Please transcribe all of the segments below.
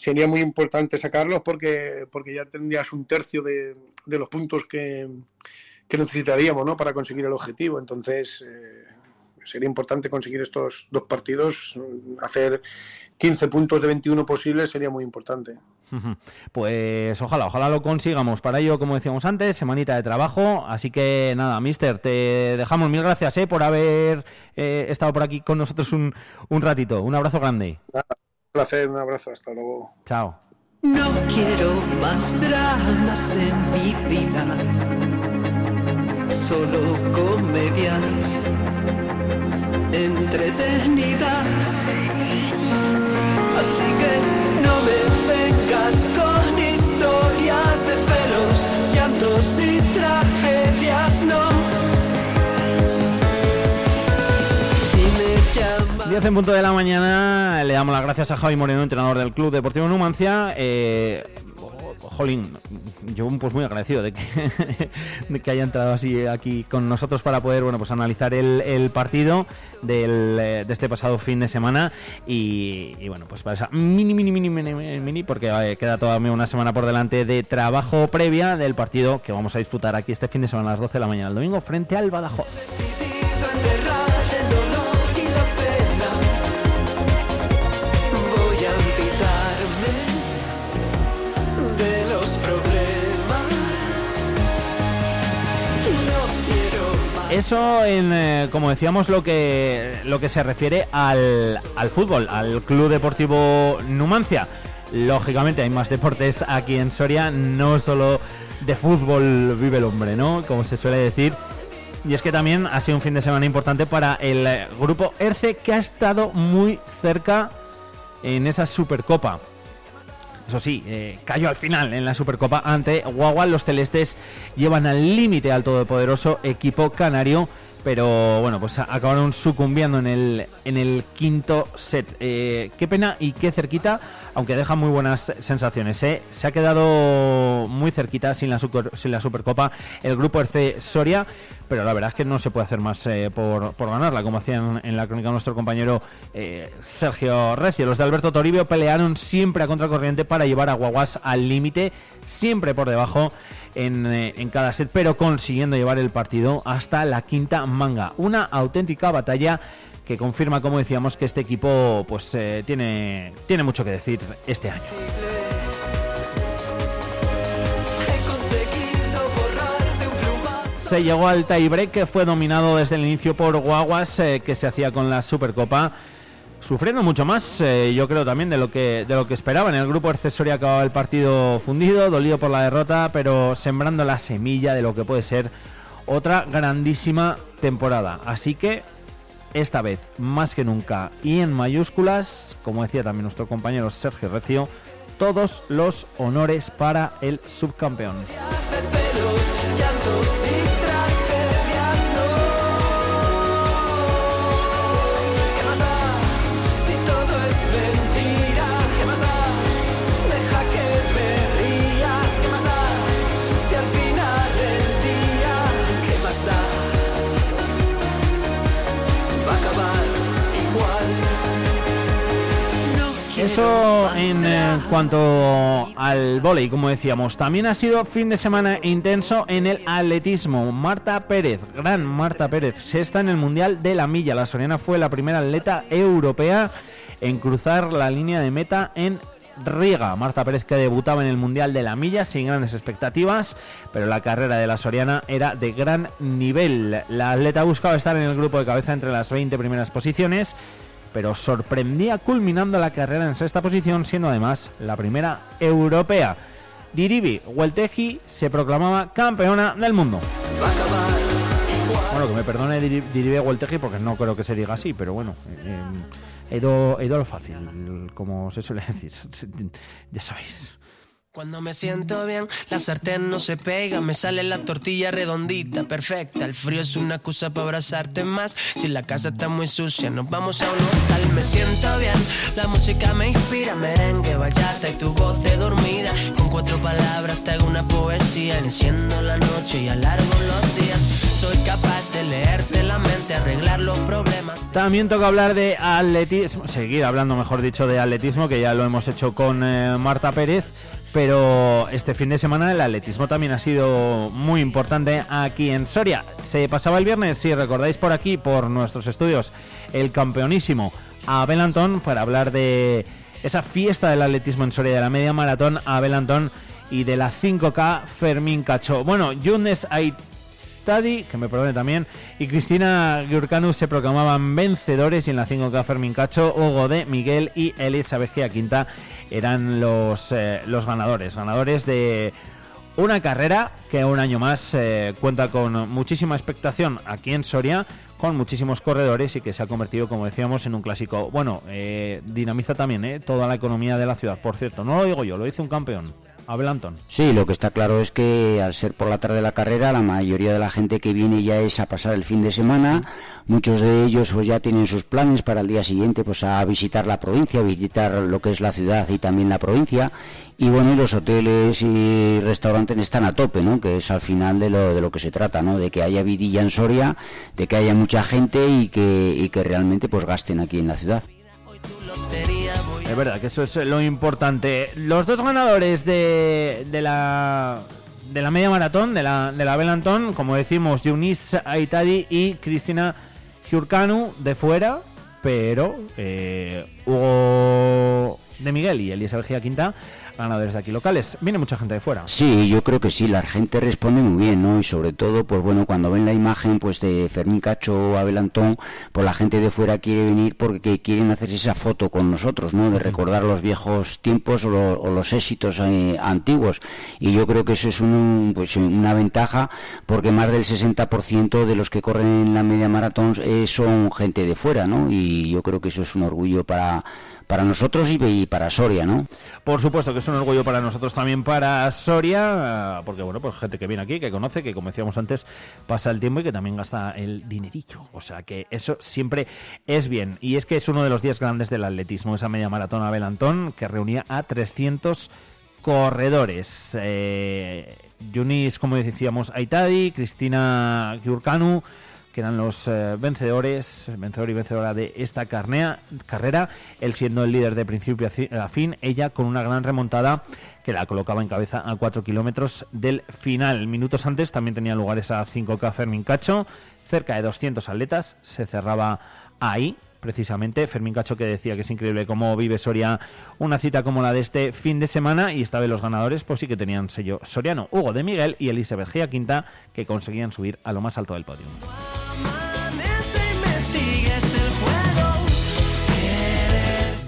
sería muy importante sacarlos porque, porque ya tendrías un tercio de, de los puntos que, que necesitaríamos ¿no? para conseguir el objetivo. Entonces, eh, sería importante conseguir estos dos partidos, hacer 15 puntos de 21 posibles sería muy importante. Pues ojalá, ojalá lo consigamos. Para ello, como decíamos antes, semanita de trabajo. Así que nada, mister, te dejamos mil gracias ¿eh? por haber eh, estado por aquí con nosotros un, un ratito. Un abrazo grande. Placer, un abrazo, hasta luego. Chao. No quiero más dramas en mi vida, solo comedias entretenidas. Así que no me vengas con historias de celos, llantos y tragedias, 10 en punto de la mañana, le damos las gracias a Javi Moreno, entrenador del Club Deportivo Numancia. Eh, jolín, yo pues muy agradecido de que, haya entrado así aquí con nosotros para poder bueno pues analizar el, partido del, eh, de este pasado fin de semana y, y, bueno pues para esa mini mini mini mini, mini porque eh, queda todavía una semana por delante de trabajo previa del partido que vamos a disfrutar aquí este fin de semana a las 12 de la mañana el domingo frente al Badajoz. Eso, en, eh, como decíamos, lo que, lo que se refiere al, al fútbol, al Club Deportivo Numancia. Lógicamente hay más deportes aquí en Soria, no solo de fútbol vive el hombre, ¿no? Como se suele decir. Y es que también ha sido un fin de semana importante para el eh, grupo ERCE que ha estado muy cerca en esa Supercopa. Eso sí, eh, cayó al final en la Supercopa ante Guagua. Los celestes llevan al límite al todopoderoso equipo canario. Pero bueno, pues acabaron sucumbiendo en el, en el quinto set. Eh, qué pena y qué cerquita, aunque deja muy buenas sensaciones. ¿eh? Se ha quedado muy cerquita sin la, super, sin la Supercopa el grupo RC Soria pero la verdad es que no se puede hacer más eh, por, por, ganarla, como hacían en la crónica nuestro compañero Sergio Recio. Los de Alberto Toribio pelearon siempre a contracorriente para llevar a Guaguas al límite, siempre por debajo en, eh, en, cada set, pero consiguiendo llevar el partido hasta la quinta manga. Una auténtica batalla que confirma, como decíamos, que este equipo pues eh, tiene, tiene mucho que decir este año. se llegó al tiebreak que fue dominado desde el inicio por Guaguas eh, que se hacía con la Supercopa sufriendo mucho más eh, yo creo también de lo que de lo que esperaban. El grupo accesorio acababa el partido fundido dolido por la derrota pero sembrando la semilla de lo que puede ser otra grandísima temporada. Así que esta vez más que nunca y en mayúsculas como decía también nuestro compañero Sergio Recio todos los honores para el subcampeón Eso en eh, cuanto al volei, como decíamos. También ha sido fin de semana intenso en el atletismo. Marta Pérez, gran Marta Pérez, sexta en el Mundial de la Milla. La soriana fue la primera atleta europea en cruzar la línea de meta en Riga. Marta Pérez que debutaba en el Mundial de la Milla sin grandes expectativas, pero la carrera de la Soriana era de gran nivel. La atleta buscaba estar en el grupo de cabeza entre las 20 primeras posiciones pero sorprendía culminando la carrera en sexta posición, siendo además la primera europea. Diribi Huelteji se proclamaba campeona del mundo. Bueno, que me perdone Diribi Huelteji porque no creo que se diga así, pero bueno, eh, he, ido, he ido a lo fácil, como se suele decir, ya sabéis. Cuando me siento bien, la sartén no se pega, me sale la tortilla redondita, perfecta. El frío es una excusa para abrazarte más. Si la casa está muy sucia, nos vamos a un hotel. Me siento bien, la música me inspira, merengue, bachata y tu voz de dormida. Con cuatro palabras te hago una poesía, enciendo la noche y alargo los días soy capaz de leerte la mente, arreglar los problemas. También toca hablar de atletismo, seguir hablando, mejor dicho, de atletismo, que ya lo hemos hecho con eh, Marta Pérez. Pero este fin de semana el atletismo también ha sido muy importante aquí en Soria. Se pasaba el viernes, si recordáis por aquí, por nuestros estudios, el campeonísimo Abel Antón para hablar de esa fiesta del atletismo en Soria, de la media maratón Abel Antón y de la 5K Fermín Cacho. Bueno, Yunes Aitadi, que me perdone también, y Cristina Gurkanu se proclamaban vencedores y en la 5K Fermín Cacho, Hugo de Miguel y Elizabeth Quinta eran los, eh, los ganadores, ganadores de una carrera que un año más eh, cuenta con muchísima expectación aquí en Soria, con muchísimos corredores y que se ha convertido, como decíamos, en un clásico. Bueno, eh, dinamiza también toda la economía de la ciudad. Por cierto, no lo digo yo, lo dice un campeón. Sí, lo que está claro es que al ser por la tarde de la carrera, la mayoría de la gente que viene ya es a pasar el fin de semana. Muchos de ellos pues, ya tienen sus planes para el día siguiente pues a visitar la provincia, visitar lo que es la ciudad y también la provincia. Y bueno, los hoteles y restaurantes están a tope, ¿no? Que es al final de lo, de lo que se trata, ¿no? De que haya vidilla en Soria, de que haya mucha gente y que, y que realmente pues gasten aquí en la ciudad. Es verdad que eso es lo importante. Los dos ganadores de, la de la media maratón, de la, de la Belantón, como decimos, Yunis Aitadi y Cristina Giurcanu de fuera, pero eh, Hugo de Miguel y Elisa Vergía Quinta ganadores de aquí locales. Viene mucha gente de fuera. Sí, yo creo que sí, la gente responde muy bien, ¿no? Y sobre todo, pues bueno, cuando ven la imagen pues de Fermín Cacho o Abel Antón, pues la gente de fuera quiere venir porque quieren hacer esa foto con nosotros, ¿no? De recordar los viejos tiempos o, los éxitos eh, antiguos. Y yo creo que eso es un, pues, una ventaja porque más del 60% de los que corren en la media maratón eh, son gente de fuera, ¿no? Y yo creo que eso es un orgullo para para nosotros y, para Soria, ¿no? Por supuesto que es un orgullo para nosotros también para Soria, porque bueno, pues gente que viene aquí, que conoce, que como decíamos antes, pasa el tiempo y que también gasta el dinerillo. O sea que eso siempre es bien. Y es que es uno de los días grandes del atletismo, esa media maratón Abel Antón, que reunía a 300 corredores. Eh, Yunis, como decíamos, Aitadi, Cristina Giurcanu, que eran los eh, vencedores, vencedor y vencedora de esta carnea, carrera, él siendo el líder de principio a fin, ella con una gran remontada que la colocaba en cabeza a 4 kilómetros del final. Minutos antes también tenía lugar esa 5K Fermín Cacho, cerca de 200 atletas, se cerraba ahí, precisamente. Fermín Cacho que decía que es increíble cómo vive Soria una cita como la de este fin de semana y esta vez los ganadores pues sí que tenían sello soriano. Hugo de Miguel y Elizabeth Gia Quinta que conseguían subir a lo más alto del podio.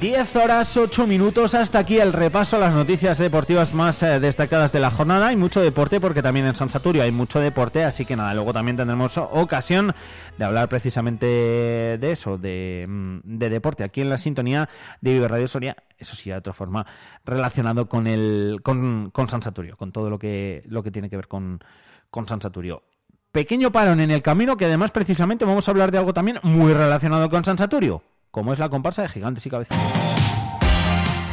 10 horas 8 minutos. Hasta aquí el repaso a las noticias deportivas más eh, destacadas de la jornada. Hay mucho deporte porque también en San Saturio hay mucho deporte, así que nada, luego también tendremos ocasión de hablar precisamente de eso, de, mm, deporte, aquí en la sintonía de Vive Radio Soria, eso sí, de otra forma, relacionado con el con, con San Saturio, con todo lo que, lo que tiene que ver con, con San Saturio. Pequeño parón en el camino que además precisamente vamos a hablar de algo también muy relacionado con San Saturio como es la comparsa de gigantes y cabezas.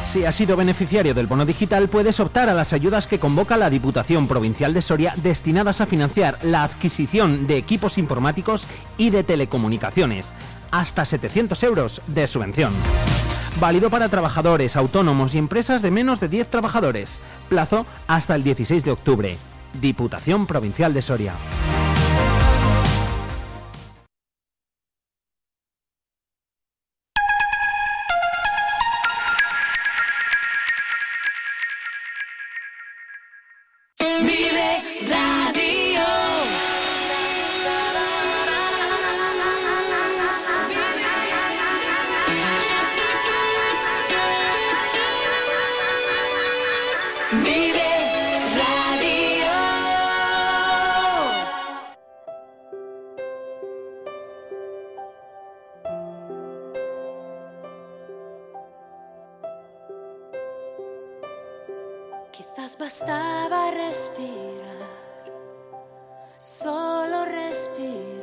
Si has sido beneficiario del bono digital, puedes optar a las ayudas que convoca la Diputación Provincial de Soria destinadas a financiar la adquisición de equipos informáticos y de telecomunicaciones. Hasta 700 euros de subvención. Válido para trabajadores, autónomos y empresas de menos de 10 trabajadores. Plazo hasta el 16 de octubre. Diputación Provincial de Soria. Recuperar cada latido en mí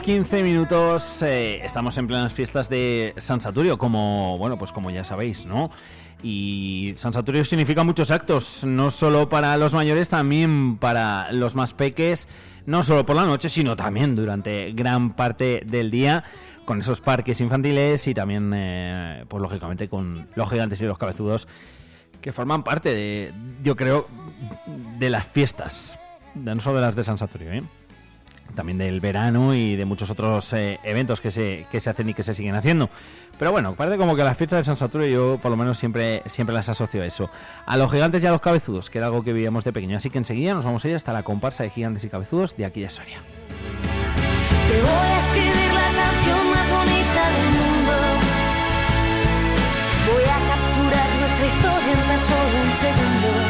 10 horas 15 minutos. eh, estamos en plenas fiestas de San Saturio, como, bueno, pues como ya sabéis, ¿no? Y San Saturio significa muchos actos, no solo para los mayores, también para los más peques, no solo por la noche, sino también durante gran parte del día, con esos parques infantiles y también, eh, pues lógicamente, con los gigantes y los cabezudos que forman parte de, yo creo, de las fiestas, no solo de las de San Saturio, ¿eh? También del verano y de muchos otros eh, eventos que se, que se hacen y que se siguen haciendo. Pero bueno, parece como que las fiestas de San Saturio yo por lo menos siempre, siempre las asocio a eso. A los gigantes y a los cabezudos, que era algo que vivíamos de pequeño. Así que enseguida nos vamos a ir hasta la comparsa de gigantes y cabezudos de aquí de Soria. Te voy a escribir la canción más bonita del mundo. Voy a capturar nuestra historia en tan solo un segundo.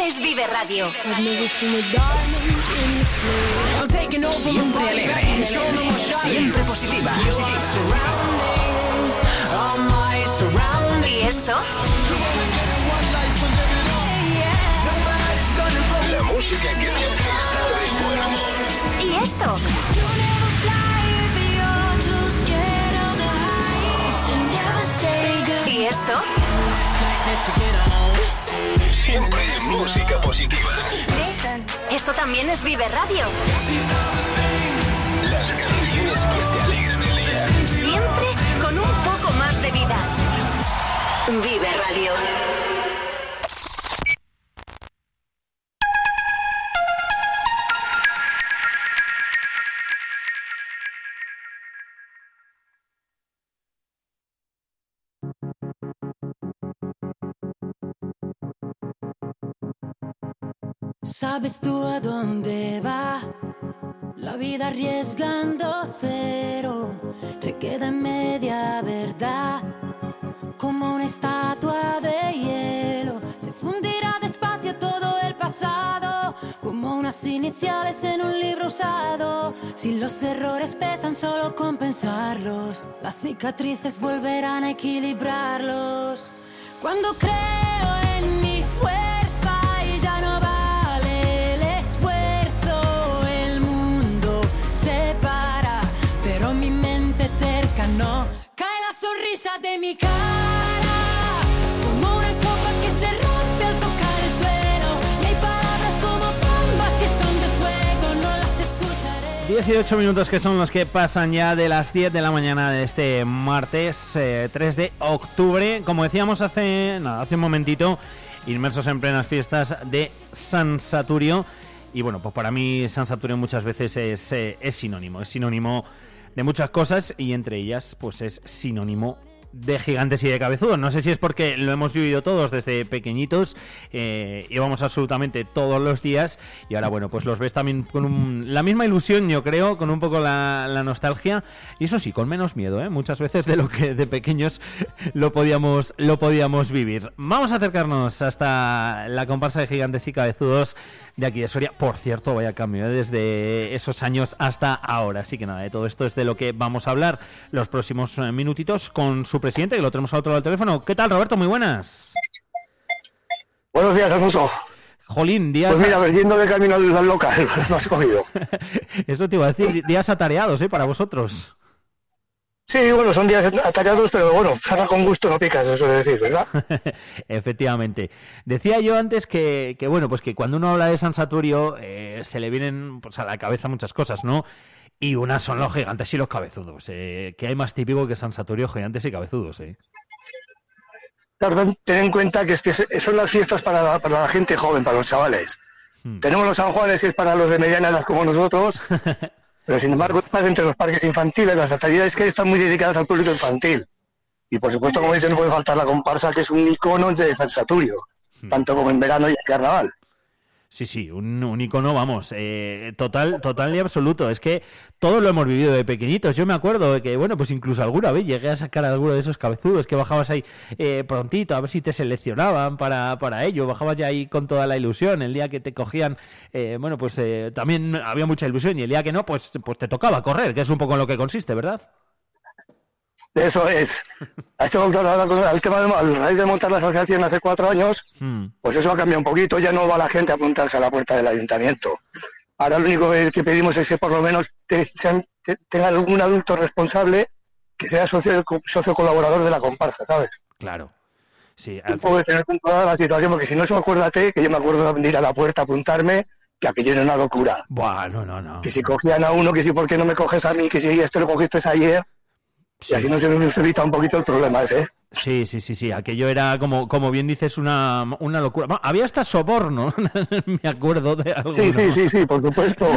es Vive Radio. Siempre alegre. Siempre positiva. ¿Y esto? La música que te. ¿Y esto? ¿Y esto? Siempre música positiva. Esto también es Vive Radio. Las canciones que te alegran el día. Siempre con un poco más de vida. Vive Radio. ¿Sabes tú a dónde va? La vida arriesgando cero se queda en media verdad, como una estatua de hielo. Se fundirá despacio todo el pasado, como unas iniciales en un libro usado. Si los errores pesan, solo compensarlos. Las cicatrices volverán a equilibrarlos. Cuando creo en mi fuerza de mi cara, como una copa que se rompe al tocar el suelo, hay palabras como bombas que son de fuego, no las escucharé. 18 minutos que son los que pasan ya de las 10 de la mañana de este martes eh, 3 de octubre. Como decíamos hace, nada, hace un momentito, inmersos en plenas fiestas de San Saturio. Y bueno, pues para mí San Saturio muchas veces es, eh, es sinónimo, es sinónimo de muchas cosas y entre ellas pues es sinónimo de gigantes y de cabezudos. No sé si es porque lo hemos vivido todos desde pequeñitos, eh, íbamos absolutamente todos los días y ahora bueno, pues los ves también con un- la misma ilusión, yo creo, con un poco la, la nostalgia y eso sí, con menos miedo, ¿eh? muchas veces de lo que de pequeños lo podíamos, lo podíamos vivir. Vamos a acercarnos hasta la comparsa de gigantes y cabezudos de aquí de Soria. Por cierto, vaya cambio ¿eh? desde esos años hasta ahora. Así que nada, de todo esto es de lo que vamos a hablar los próximos eh, minutitos con su presidente, que lo tenemos al otro lado del teléfono. ¿Qué tal, Roberto? Muy buenas. Buenos días, Alfonso. Jolín, días. Pues mira, yendo de camino al, al local, lo has cogido. Eso te iba a decir, días atareados, ¿eh? Para vosotros. Sí, bueno, son días atareados, pero bueno, sana con gusto no picas, se suele decir, ¿verdad? Efectivamente. Decía yo antes que, que, bueno, pues que cuando uno habla de San Saturio eh, se le vienen pues, a la cabeza muchas cosas, ¿no? Y unas son los gigantes y los cabezudos. Eh, ¿Qué hay más típico que San Saturio, gigantes y cabezudos? Eh? Claro, ten en cuenta que este, son las fiestas para la, para la gente joven, para los chavales. Hmm. Tenemos los San Juanes, que es para los de mediana edad como nosotros, pero sin embargo estás entre los parques infantiles, las actividades que hay están muy dedicadas al público infantil. Y por supuesto, como dice, no puede faltar la comparsa, que es un icono de Saturio, tanto como en verano y en carnaval. Sí, sí, un, icono, vamos, eh, total, total y absoluto. Es que todos lo hemos vivido de pequeñitos. Yo me acuerdo de que, bueno, pues incluso alguna vez llegué a sacar alguno de esos cabezudos que bajabas ahí eh, prontito a ver si te seleccionaban para, para ello. Bajabas ya ahí con toda la ilusión. El día que te cogían, eh, bueno, pues eh, también había mucha ilusión y el día que no, pues, pues te tocaba correr, que es un poco en lo que consiste, ¿verdad? Eso es. A este el tema de, al raíz de montar la asociación hace cuatro años, Hmm. pues eso ha cambiado un poquito. Ya no va la gente a apuntarse a la puerta del ayuntamiento. Ahora lo único que pedimos es que por lo menos te- sean- te- tenga algún adulto responsable que sea socio, socio colaborador de la comparsa, ¿sabes? Claro. Sí, poco de tener controlada la situación, porque si no, eso acuérdate que yo me acuerdo de ir a la puerta a apuntarme, que aquello era una locura. Buah, no, no, no. Que si cogían a uno, que si por qué no me coges a mí, que si este lo cogiste ayer, y así no se nos evita un poquito el problema ese. ¿eh? Sí, sí, sí, sí. Aquello era, como, como bien dices, una, una locura. Bueno, había hasta soborno, me acuerdo de algo. Sí, sí, sí, sí, por supuesto.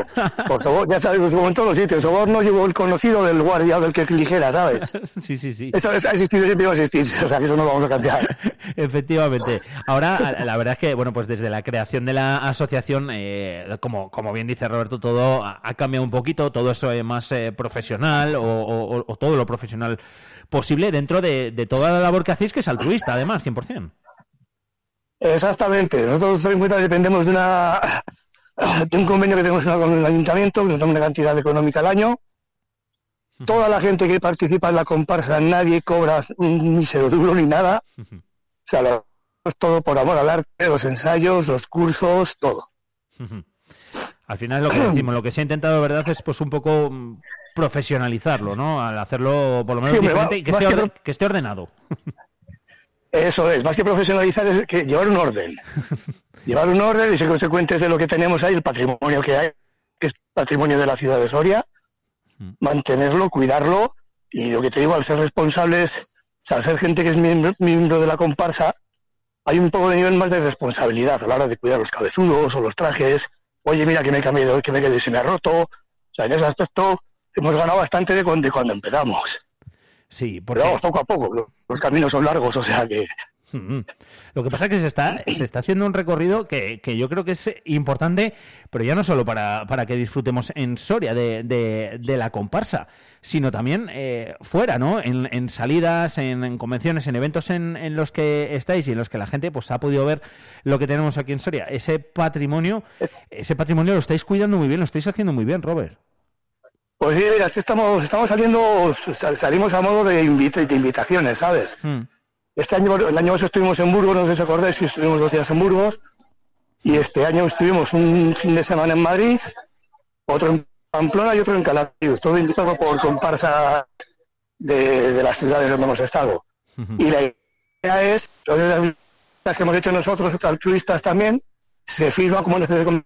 Por favor, ya sabes, como en todos los sitios. Soborno llevó el conocido del guardia del que eligiera, ¿sabes? Sí, sí, sí. Eso es- ha existido y siempre va a existir. O sea, que eso no lo vamos a cambiar. Efectivamente. Ahora, la verdad es que, bueno, pues desde la creación de la asociación, eh, como, como bien dice Roberto, todo ha, ha cambiado un poquito, todo eso es más eh, profesional o, o- o todo lo profesional posible dentro de, de toda la labor que hacéis, que es altruista, además, 100%. Exactamente. Nosotros ten en cuenta que dependemos de una de un convenio que tenemos con el ayuntamiento, que nos da una cantidad económica al año. Toda la gente que participa en la comparsa, nadie cobra un mísero duro ni nada. O sea, lo es todo por amor al arte, los ensayos, los cursos, todo. Al final lo que decimos, lo que se ha intentado, ¿verdad?, es pues un poco mm, profesionalizarlo, ¿no? Al hacerlo por lo menos Sí, hombre, diferente va- y que esté, que orde- que esté ordenado. Eso es, más que profesionalizar es que llevar un orden. llevar un orden y ser consecuentes de lo que tenemos ahí, el patrimonio que hay, que es patrimonio de la ciudad de Soria, mantenerlo, cuidarlo y lo que te digo, al ser responsables, o sea, al ser gente que es miembro, miembro de la comparsa, hay un poco de nivel más de responsabilidad a la hora de cuidar los cabezudos o los trajes. Oye, mira que me he cambiado, que me quedé, se me ha roto. O sea, en ese aspecto hemos ganado bastante de cuando, de cuando empezamos. Sí, Pero vamos, poco a poco, lo- los caminos son largos, o sea que... Mm. Lo que pasa es que se está, se está haciendo un recorrido que, que yo creo que es importante, pero ya no solo para, para que disfrutemos en Soria de, de- de la comparsa, sino también eh, fuera, ¿no? En, en salidas, en, en convenciones, en eventos en, en los que estáis y en los que la gente pues ha podido ver lo que tenemos aquí en Soria. Ese patrimonio, ese patrimonio lo estáis cuidando muy bien, lo estáis haciendo muy bien, Robert. Pues sí, mira, sí estamos, estamos saliendo, sal- salimos a modo de, invita- de invitaciones, ¿sabes? Este año, el año pasado estuvimos en Burgos, no sé si os acordáis, estuvimos dos días en Burgos, y este año estuvimos un fin de semana en Madrid, otro en Pamplona y otro en Calatayud, todo invitado por comparsas de, de las ciudades donde hemos estado. Y la idea es, esas visitas que hemos hecho nosotros, altruistas también, se firma como una especie de con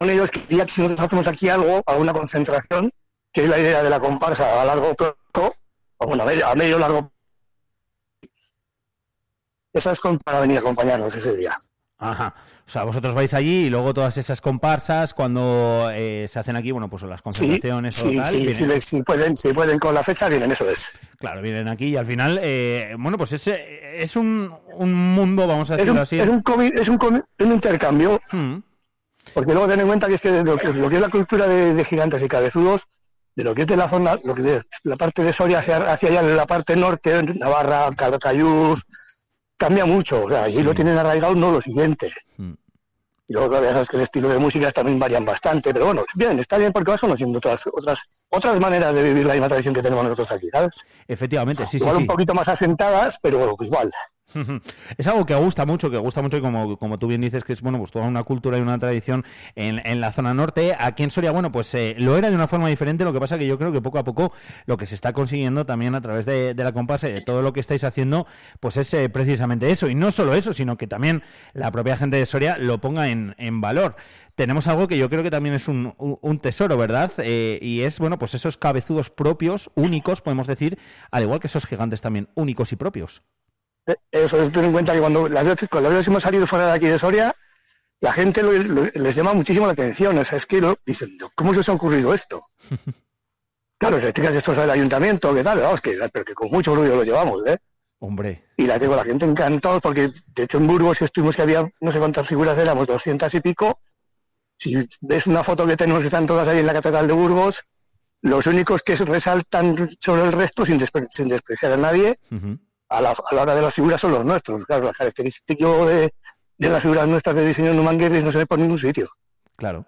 con ellos que ya que si nosotros hacemos aquí algo, alguna concentración, que es la idea de la comparsa a largo plazo, o bueno, a medio, a medio largo esa es con- para venir a acompañarnos ese día. Ajá. O sea, vosotros vais allí y luego todas esas comparsas, cuando eh, se hacen aquí, bueno, pues las Sí, concentraciones o sí, tal, sí, vienen- sí, pueden, si pueden con la fecha, vienen, eso es. Claro, vienen aquí y al final, eh, bueno, pues es, es un, un mundo, vamos a Es decirlo un, así. es un, comi- es un, intercambio, porque luego ten en cuenta que es que lo que, lo que es la cultura de, de gigantes y cabezudos, de lo que es de la zona, lo que de la parte de Soria hacia, hacia allá, la parte norte, Navarra, Calatayud, cambia mucho, o sea, allí lo tienen arraigado, no lo siguiente. Y luego, claro, ya sabes que el estilo de músicas también varían bastante, pero bueno, bien, está bien porque vas conociendo otras, otras, otras maneras de vivir la misma tradición que tenemos nosotros aquí, ¿sabes? Efectivamente, sí, sí, Igual sí. un poquito más asentadas, pero igual. Es algo que gusta mucho, que gusta mucho y como, tú bien dices, que es bueno, pues toda una cultura y una tradición en, la zona norte. Aquí en Soria, bueno, pues eh, lo era de una forma diferente, lo que pasa que yo creo que poco a poco lo que se está consiguiendo también a través de, la comparsa y de todo lo que estáis haciendo, pues es eh, precisamente eso. Y no solo eso, sino que también la propia gente de Soria lo ponga en, valor. Tenemos algo que yo creo que también es un, tesoro, ¿verdad? Eh, y es, bueno, pues esos cabezudos propios, únicos, podemos decir, al igual que esos gigantes también únicos y propios. Eso es, ten en cuenta que cuando las veces, cuando las veces hemos salido fuera de aquí de Soria, la gente lo- lo- les llama muchísimo la atención. O sea, es que lo, dicen, ¿cómo se os ha ocurrido esto? claro, se fijas esto es del ayuntamiento, ¿qué tal? Vamos, que, pero que con mucho orgullo lo llevamos, ¿eh? Hombre. Y la tengo la gente encantada porque, de hecho, en Burgos estuvimos que había no sé cuántas figuras éramos, 200 y pico. Si ves una foto que tenemos, están todas ahí en la Catedral de Burgos. Los únicos que resaltan sobre el resto, sin, sin despreciar a nadie, a, la, a, la, hora de las figuras son los nuestros. Claro, la característica de, de las figuras nuestras de diseño Numangueris no se ve por ningún sitio. Claro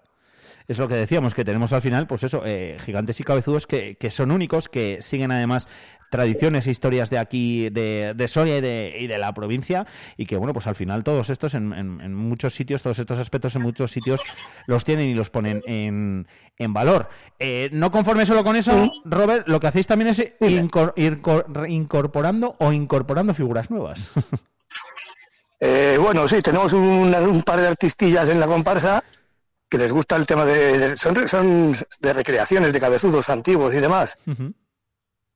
es lo que decíamos, que tenemos al final, pues eso, eh, gigantes y cabezudos que, que, son únicos, que siguen además tradiciones e historias de aquí, de, de Soria y de, y de, la provincia, y que bueno, pues al final todos estos en, en, en, muchos sitios, todos estos aspectos en muchos sitios los tienen y los ponen en, en valor. Eh, no conforme solo con eso, Robert, lo que hacéis también es incor, ir incorporando o incorporando figuras nuevas. Eh, bueno, sí, tenemos un, un par de artistillas en la comparsa que les gusta el tema de, de son, son, de recreaciones de cabezudos antiguos y demás. Uh -huh.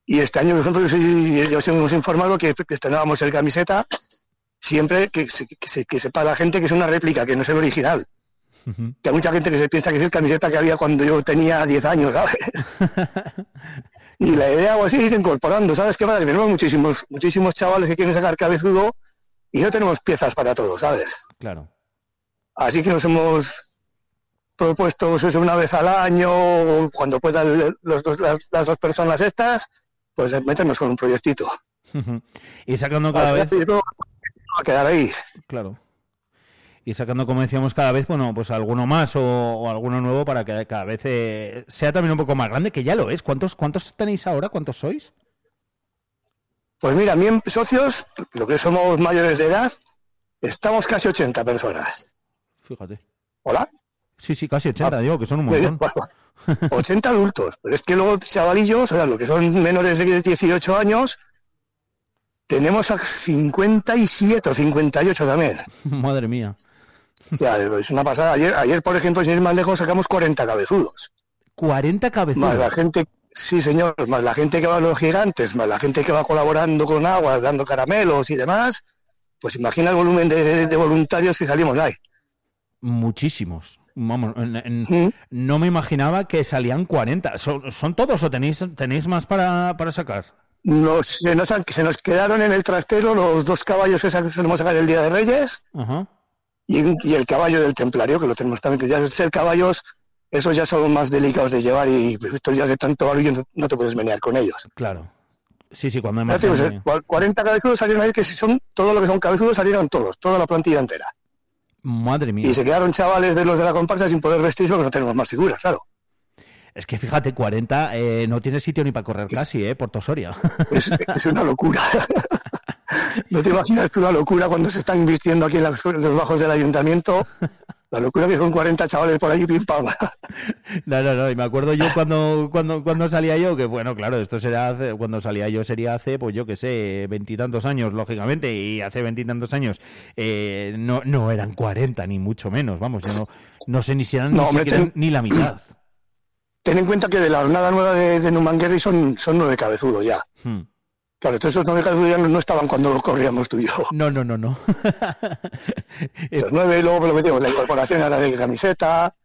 Y este año, por ejemplo, yo os hemos informado que, que estrenábamos el camiseta siempre que, que, se, que, sepa la gente que es una réplica, que no es el original. Uh -huh. Que hay mucha gente que se piensa que es el camiseta que había cuando yo tenía 10 años, ¿sabes? y la idea, pues, ir incorporando, ¿sabes qué pasa? Que tenemos muchísimos, muchísimos chavales que quieren sacar cabezudo y no tenemos piezas para todo, ¿sabes? Claro. Así que nos hemos propuesto eso una vez al año, cuando puedan los dos, las, las, dos personas estas, pues meternos con un proyectito. y sacando cada vez... a quedar ahí. Claro. Y sacando, como decíamos, cada vez, bueno, pues alguno más o, o alguno nuevo para que cada vez eh, sea también un poco más grande, que ya lo es. ¿Cuántos, ¿Cuántos tenéis ahora? ¿Cuántos sois? Pues mira, bien socios, lo que somos mayores de edad, estamos casi 80 personas. Fíjate. ¿Hola? Sí, sí, casi 80, ah, digo, que son un montón. 80 adultos, pero es que luego chavalillos, o sea, lo que son menores de 18 años, tenemos a 57 o 58 también. Madre mía. O sea, es una pasada. Ayer, ayer, por ejemplo, sin ir más lejos, sacamos 40 cabezudos. 40 cabezudos. Más la gente, sí señor, más la gente que va a los gigantes, más la gente que va colaborando con agua, dando caramelos y demás, pues imagina el volumen de, de, voluntarios que salimos ahí. Muchísimos. Vamos, no me imaginaba que salían 40. ¿Son, son todos o tenéis, tenéis más para, para sacar? Nos, se, nos, se nos quedaron en el trastero los dos caballos que solemos sacar el Día de Reyes y, y, el caballo del Templario, que lo tenemos también, que ya ser caballos, esos ya son más delicados de llevar y estos ya de tanto barullo no, te puedes menear con ellos. Claro. Sí, sí, cuando hay más... Digo, 40 cabezudos salieron ahí, que si son todo lo que son cabezudos salieron todos, toda la plantilla entera. Madre mía. Y se quedaron chavales de los de la comparsa sin poder vestirse porque no tenemos más figuras, claro. Es que fíjate, 40 eh, no tiene sitio ni para correr es, casi, ¿eh? Por Tosoria. Es, es una locura. no te imaginas tú la locura cuando se están vistiendo aquí en, en los bajos del ayuntamiento. La locura que son 40 chavales por allí pim pam. No, no, no, y me acuerdo yo cuando, cuando, cuando salía yo, que bueno, claro, esto será hace, cuando salía yo sería hace, pues yo que sé, veintitantos años, lógicamente, y hace veintitantos años eh, no, no eran 40, ni mucho menos, vamos, yo no, no sé ni si eran no, ni, hombre, ten, ni la mitad. Ten en cuenta que de la jornada nueva de, de Numanguerri son, son nueve cabezudos ya. Hmm. Claro, entonces esos nueve ya no, estaban cuando los corríamos tú y yo. No, no, no, no. Esos nueve, luego lo metimos la incorporación a la de camiseta,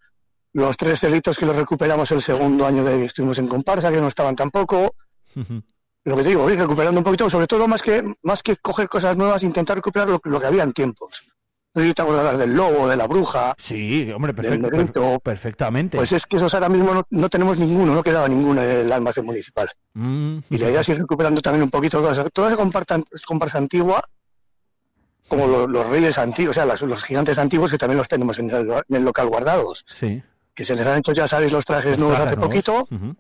los tres cerritos que los recuperamos el segundo año de que estuvimos en comparsa, que no estaban tampoco. lo que te digo, ir recuperando un poquito, sobre todo más que, más que coger cosas nuevas, intentar recuperar lo, lo que había en tiempos. No sé si te del lobo, de la bruja. Sí, hombre, perfecto, per perfectamente. Pues es que esos ahora mismo no, no, tenemos ninguno, no quedaba ninguno en el almacén municipal. Mm, y la idea es ir recuperando también un poquito toda esa, toda esa comparsa, comparsa antigua, como lo, los reyes antiguos, o sea, los, los, gigantes antiguos que también los tenemos en el, en el, local guardados. Sí. Que se les han hecho, ya sabéis, los trajes los nuevos hace nuevos. poquito. Uh -huh.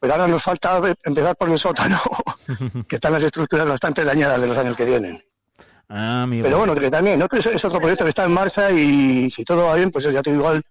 Pero ahora nos falta empezar por el sótano, que están las estructuras bastante dañadas de los años que vienen. Ah. Pero bueno, que también, otro es otro proyecto que está en marcha y si todo va bien, pues ya te digo, igual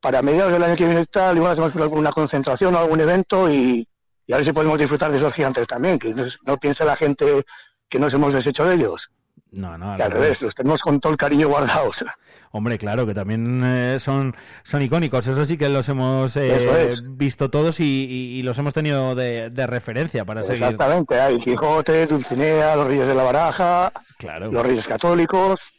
para mediados del año que viene tal, igual hacemos alguna concentración o algún evento y, y a ver si podemos disfrutar de esos gigantes también, que no, no piense la gente que nos hemos deshecho de ellos. No, no. Que al revés, los tenemos con todo el cariño guardados. Hombre, claro, que también eh, son, son icónicos. Eso sí que los hemos eh, es. visto todos y, y, y, los hemos tenido de, de referencia para seguir. Exactamente, hay Quijote, Dulcinea, los Reyes de la Baraja, claro. los Reyes Católicos.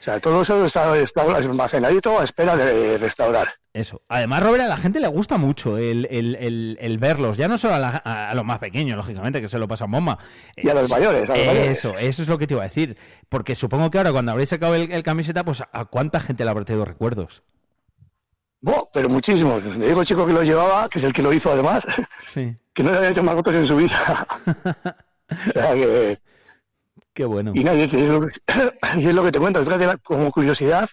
O sea, todo eso está, está almacenadito a espera de restaurar. Eso. Además, Robert, a la gente le gusta mucho el, el, el, el verlos, ya no solo a, la- a- los más pequeños, lógicamente, que se lo pasan bomba. Y a los mayores, a los eso, mayores. eso es lo que te iba a decir. Porque supongo que ahora, cuando habréis sacado el, el camiseta, pues a cuánta gente le habrá traído recuerdos. Buah, pero muchísimos. Le digo al chico que lo llevaba, que es el que lo hizo además, Sí. que no le había hecho más fotos en su vida. o sea que... Qué bueno. Y nada, y es, es lo, que, y es lo que te cuento. Detrás de la- como curiosidad,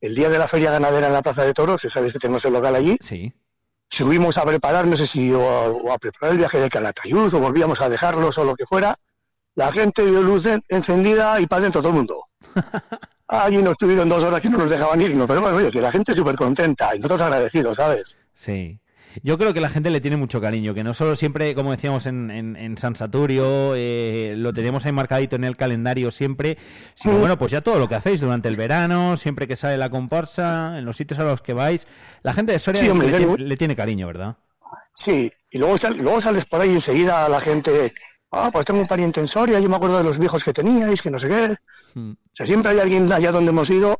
el día de la feria ganadera en la Plaza de Toros, que sabéis que tenemos el local allí, Sí. subimos a preparar, no sé si o a, o a preparar el viaje de Calatayud o volvíamos a dejarlos o lo que fuera. La gente vio luz en- encendida y para adentro todo el mundo. Allí nos tuvieron dos horas que no nos dejaban irnos, pero bueno, oye, que la gente súper contenta y nosotros agradecidos, ¿sabes? Sí. Yo creo que la gente le tiene mucho cariño, que no solo siempre, como decíamos en, en, en San Saturio, eh, lo tenemos ahí marcadito en el calendario siempre, sino bueno, pues ya todo lo que hacéis durante el verano, siempre que sale la comparsa, en los sitios a los que vais, la gente de Soria Sí, hombre, le, le tiene cariño, ¿verdad? Sí, y luego, sal- luego sales por ahí enseguida a la gente, ah, pues tengo un pariente en Soria, yo me acuerdo de los viejos que teníais, que no sé qué. Mm. O sea, siempre hay alguien allá donde hemos ido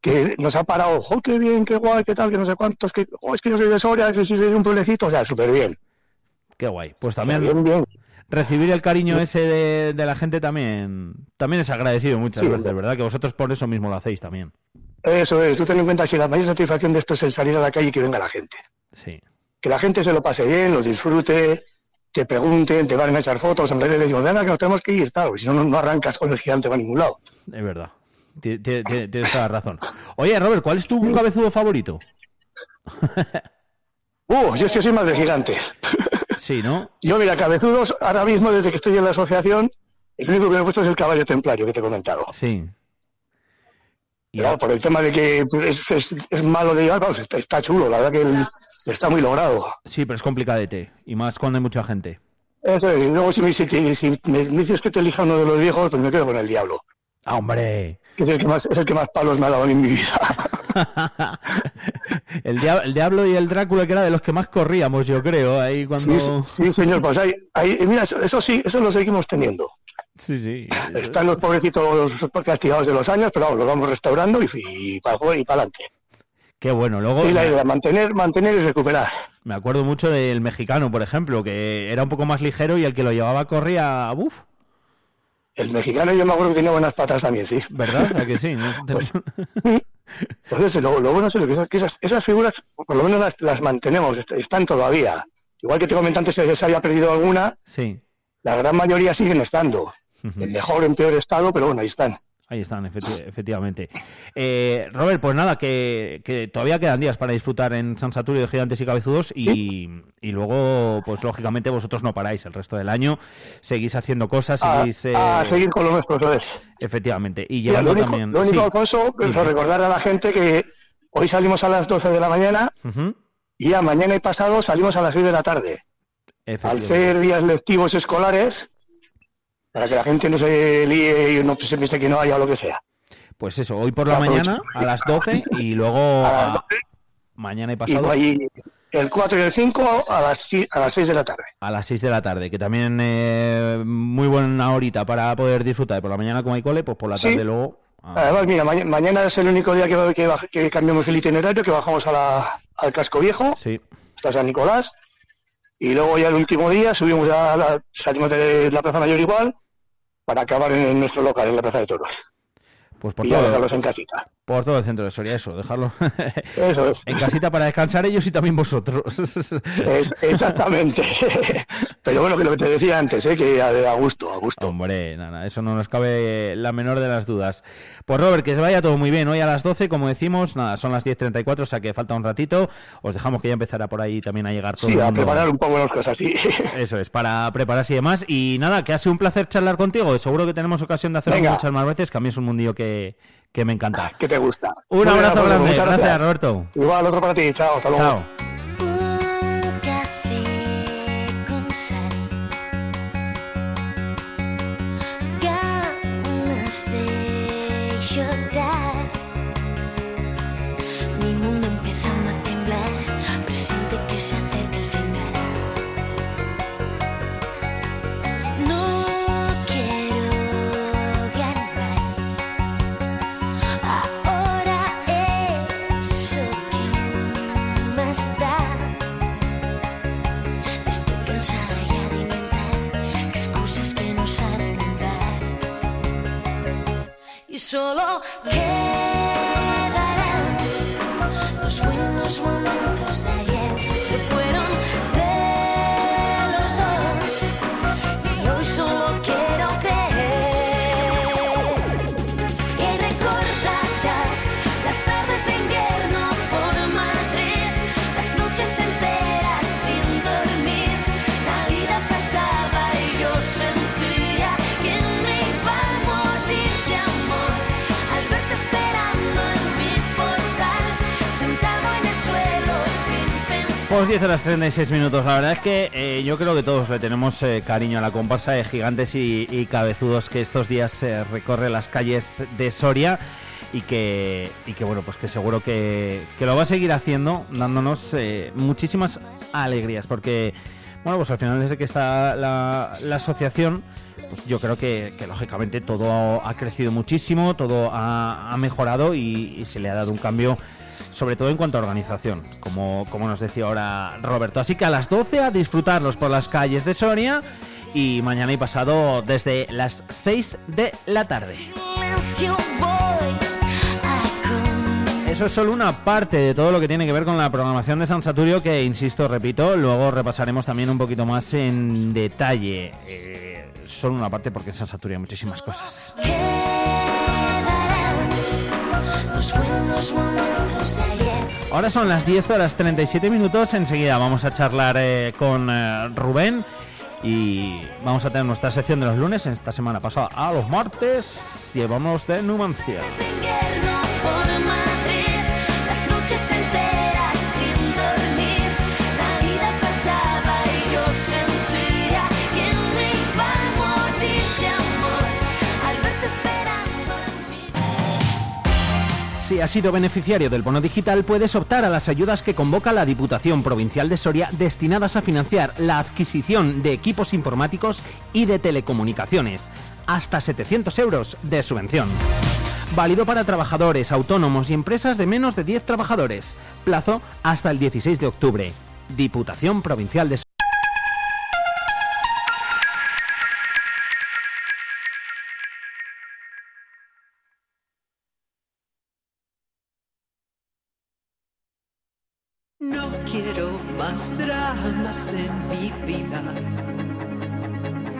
que nos ha parado, oh, qué bien, qué guay, qué tal, que no sé cuántos, que, oh, es que yo soy de Soria, que soy de un pueblecito, o sea, súper bien. Qué guay. Pues también bien, bien. recibir el cariño ese de, de la gente también, también es agradecido muchas Sí, veces. ¿verdad? Que vosotros por eso mismo lo hacéis también. Eso es, tú ten en cuenta si la mayor satisfacción de esto es el salir a la calle y que venga la gente. Sí. Que la gente se lo pase bien, lo disfrute, te pregunten, te van a echar fotos, en vez de decir, venga, que nos tenemos que ir, tal, si no, no- no arrancas con el gigante para ningún lado. Es verdad. Ti- ti- ti- Tienes toda la razón. Oye, Robert, ¿cuál es tu cabezudo favorito? Uh, yo es que soy más de gigantes. Sí, ¿no? Yo, mira, cabezudos, ahora mismo, desde que estoy en la asociación, el único que me he puesto es el caballo templario que te he comentado. Sí. Y Pero por el tema de que es, es- es malo de llevar, vamos, está, está chulo, la verdad que el- está muy logrado. Sí, pero es complicadete. Y más cuando hay mucha gente. Eso es, y luego si me, si te- si me dices que te elija uno de los viejos, pues me quedo con el diablo. ¡Ah, hombre! Es el que más, es el que más palos me ha dado en mi vida. el, dia- el Diablo y el Drácula, que era de los que más corríamos, yo creo, ahí cuando... Sí, sí, señor, pues ahí, ahí mira, eso, eso sí, eso lo seguimos teniendo. Sí, sí. Están los pobrecitos castigados de los años, pero vamos, los vamos restaurando y, y para y para adelante. Qué bueno. Luego Es la idea, mantener, mantener y recuperar. me acuerdo mucho del mexicano, por ejemplo, que era un poco más ligero y el que lo llevaba corría... ¡Uf! El mexicano yo me acuerdo que tenía buenas patas también, sí. ¿Verdad? ¿A que sí? Pues eso, lo, lo bueno es eso, que esas, que esas, esas figuras, por lo menos las, las mantenemos, est- están todavía. Igual que te comenté antes que se había perdido alguna, Sí. la gran mayoría siguen estando. En mejor o en peor estado, pero bueno, ahí están. Ahí están, efecti- efectivamente. Eh, Robert, pues nada, que, que todavía quedan días para disfrutar en San Saturio de Gigantes y Cabezudos y, y luego, pues lógicamente vosotros no paráis el resto del año, seguís haciendo cosas, A, seguís... eh, a seguir con lo nuestro, eso es. Efectivamente, y Mira, lo único, también... lo único sí. Alfonso, es recordar a la gente que hoy salimos a las 12 de la mañana y ya mañana y pasado salimos a las 6 de la tarde. Al ser días lectivos escolares, para que la gente no se líe y no se piense que no haya o lo que sea. Pues eso, hoy por la Aprovecho. mañana a las 12 y luego A las a- mañana y Y pasado ahí el 4 y el 5 a las, a las 6 de la tarde. a las 6 de la tarde, que también eh, muy buena horita para poder disfrutar. Por la mañana como hay cole, pues por la Sí. tarde luego... ah, Además, mira, ma- mañana es el único día que, que, que cambiamos el itinerario, que bajamos a la- al casco viejo, sí. hasta San Nicolás, y luego ya el último día subimos a la, salimos de la Plaza Mayor igual, para acabar en, nuestro local, en la Plaza de Toros. Pues por y ya todo, dejarlos en casita. Por todo el centro de Soria, eso, dejarlo Eso es. en casita para descansar ellos y también vosotros. Es- exactamente. Pero bueno, que lo que te decía antes, ¿eh? que a, a gusto, a gusto. Hombre, nada, eso no nos cabe la menor de las dudas. Pues Robert, que se vaya todo muy bien. Hoy a las 12, como decimos, nada, son las 10.34, o sea que falta un ratito. Os dejamos que ya empezará por ahí también a llegar todo Sí, el a mundo. preparar un poco las cosas, sí. Eso es, para prepararse y demás. Y nada, que ha sido un placer charlar contigo. Seguro que tenemos ocasión de hacerlo Venga. muchas más veces, que a mí es un mundillo que, que me encanta. que te gusta. Un Muy abrazo grande. muchas Gracias, Roberto. Igual, otro para ti. Chao, hasta luego. Chao. Solo quedarán Pues 10 horas 36 minutos. La verdad es que eh, yo creo que todos le tenemos eh, cariño a la comparsa de gigantes y, cabezudos que estos días recorre las calles de Soria y que, bueno, pues que seguro que, lo va a seguir haciendo, dándonos eh, muchísimas alegrías, porque bueno, pues al final desde que está la, la asociación, pues yo creo que, lógicamente todo ha crecido muchísimo, todo ha, mejorado y se le ha dado un cambio sobre todo en cuanto a organización, como, como nos decía ahora Roberto. Así que a las 12 a disfrutarlos por las calles de Soria y mañana y pasado desde las 6 de la tarde. Eso es solo una parte de todo lo que tiene que ver con la programación de San Saturio que, insisto, repito, luego repasaremos también un poquito más en detalle. Eh, solo una parte porque en San Saturio hay muchísimas cosas. Quedarán los buenos momentos de ayer Ahora son las 10 horas 37 minutos. Enseguida vamos a charlar eh, con eh, Rubén y vamos a tener nuestra sección de los lunes. En esta semana pasada a los martes llevamos de Numancia. de invierno por Madrid, las noches enteras Si has sido beneficiario del bono digital, puedes optar a las ayudas que convoca la Diputación Provincial de Soria destinadas a financiar la adquisición de equipos informáticos y de telecomunicaciones. Hasta 700 euros de subvención. Válido para trabajadores, autónomos y empresas de menos de 10 trabajadores. Plazo hasta el 16 de octubre. Diputación Provincial de Soria. Más dramas en mi vida,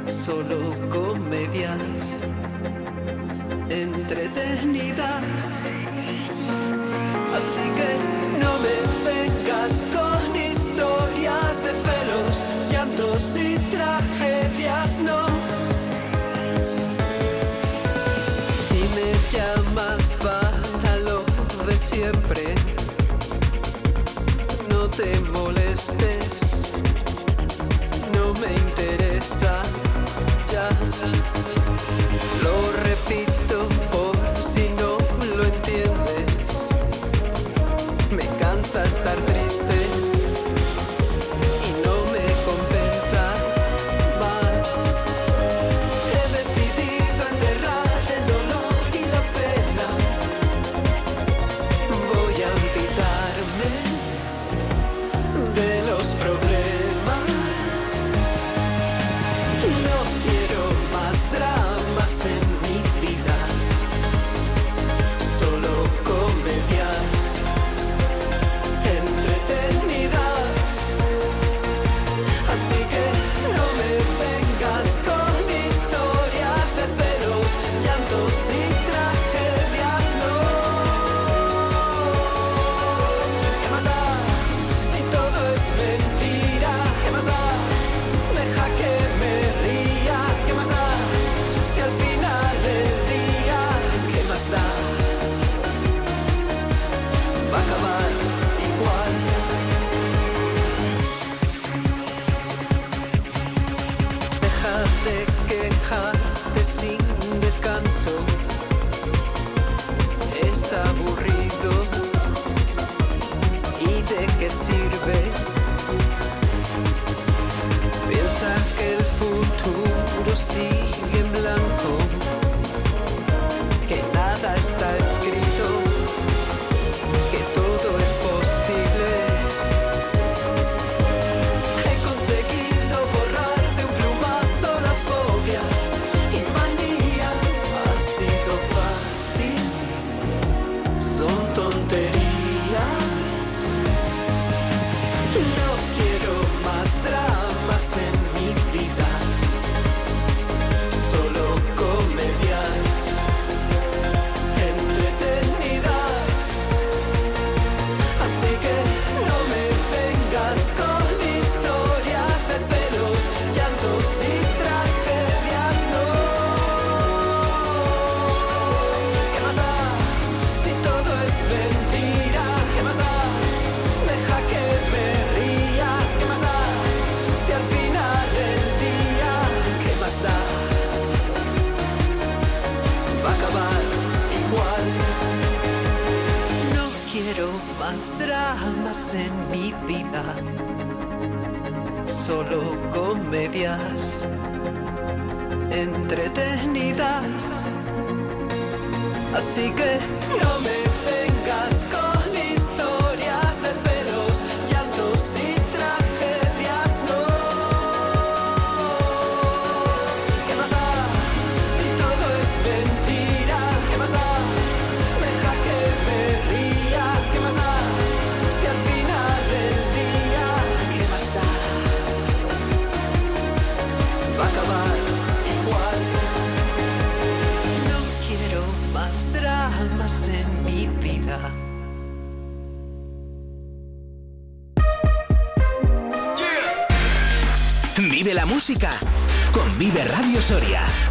solo comedias entretenidas. Así que no me me interesa ya. Más dramas en mi vida, solo comedias entretenidas. Así que no me vengas con Vive Radio Soria.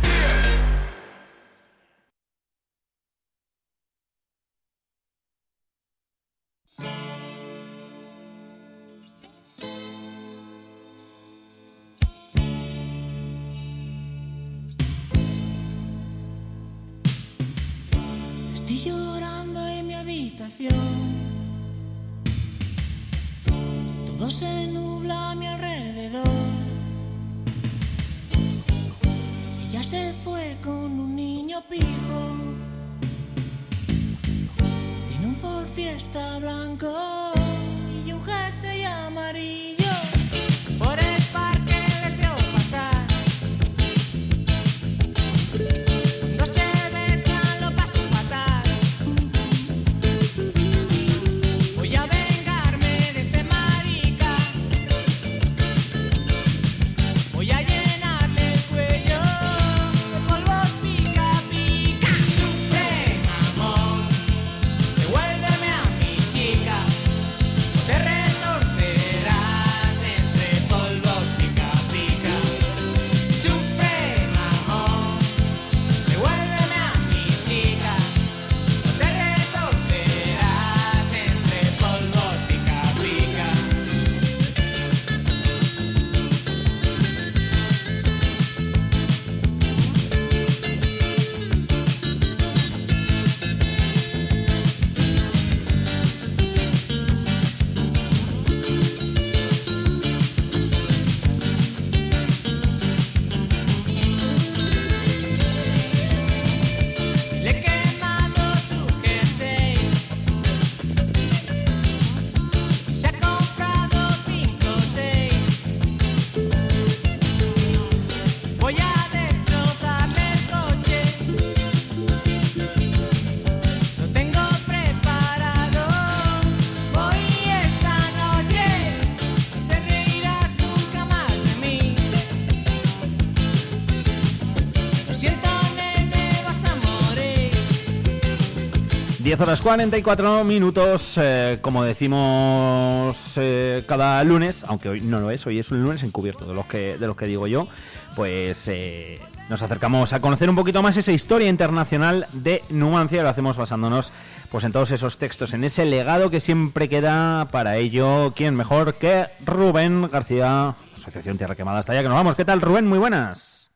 10 horas 44 minutos, eh, como decimos eh, cada lunes, aunque hoy no lo es, hoy es un lunes encubierto de los que, de los que digo yo, pues eh, nos acercamos a conocer un poquito más esa historia internacional de Numancia lo hacemos basándonos pues en todos esos textos, en ese legado que siempre queda para ello, ¿quién mejor que Rubén García, Asociación Tierra Quemada? Hasta allá que nos vamos. ¿Qué tal, Rubén? Muy buenas.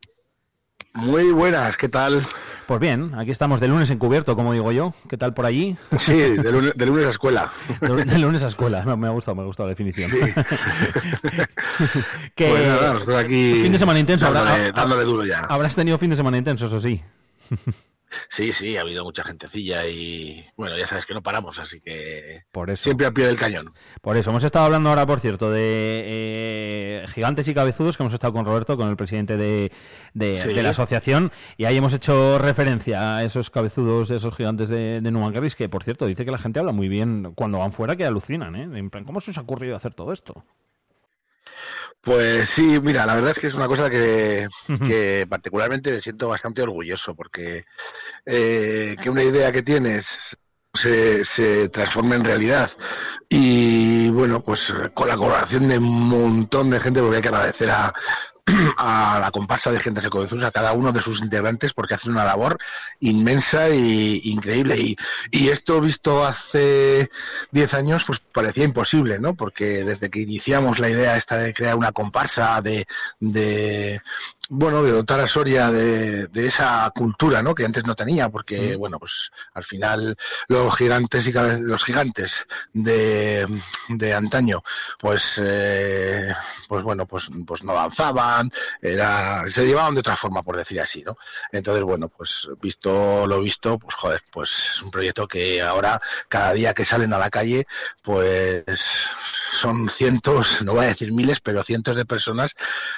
Muy buenas, ¿qué tal? Pues bien, aquí estamos de lunes encubierto, como digo yo. ¿Qué tal por allí? Sí, de lunes, de lunes a escuela. De, de lunes a escuela, me, me ha gustado, me ha gustado la definición. que Pues nada, nosotros aquí fin de semana intenso, dándole, habrá- dándole duro ya. Habrás tenido fin de semana intenso, eso sí. Sí, sí, ha habido mucha gentecilla y bueno, ya sabes que no paramos, así que Por eso. siempre al pie del cañón. Por eso, hemos estado hablando ahora, por cierto, de eh, gigantes y cabezudos, que hemos estado con Roberto, con el presidente de, de- Sí. de la asociación, y ahí hemos hecho referencia a esos cabezudos, esos gigantes de, de Numangarris, que, por cierto, dice que la gente habla muy bien cuando van fuera, que alucinan, ¿eh? En plan, ¿cómo se os ha ocurrido hacer todo esto? Pues sí, mira, la verdad es que es una cosa que, que particularmente me siento bastante orgulloso, porque eh, que una idea que tienes se, se transforme en realidad. Y bueno, pues con la colaboración de un montón de gente, porque hay que agradecer a, a la comparsa de gente Jesús, a cada uno de sus integrantes, porque hacen una labor inmensa e increíble. Y, esto visto hace 10 años, pues parecía imposible, ¿no? Porque desde que iniciamos la idea esta de crear una comparsa, de bueno, de dotar a Soria de, de esa cultura, ¿no? Que antes no tenía, porque, bueno, pues al final los gigantes y los gigantes de, de antaño, pues, eh, pues bueno, pues, pues no avanzaban, era, se llevaban de otra forma, por decir así, ¿no? Entonces, bueno, pues visto lo visto, pues joder, pues es un proyecto que ahora, cada día que salen a la calle, pues son cientos, no voy a decir miles, pero cientos de personas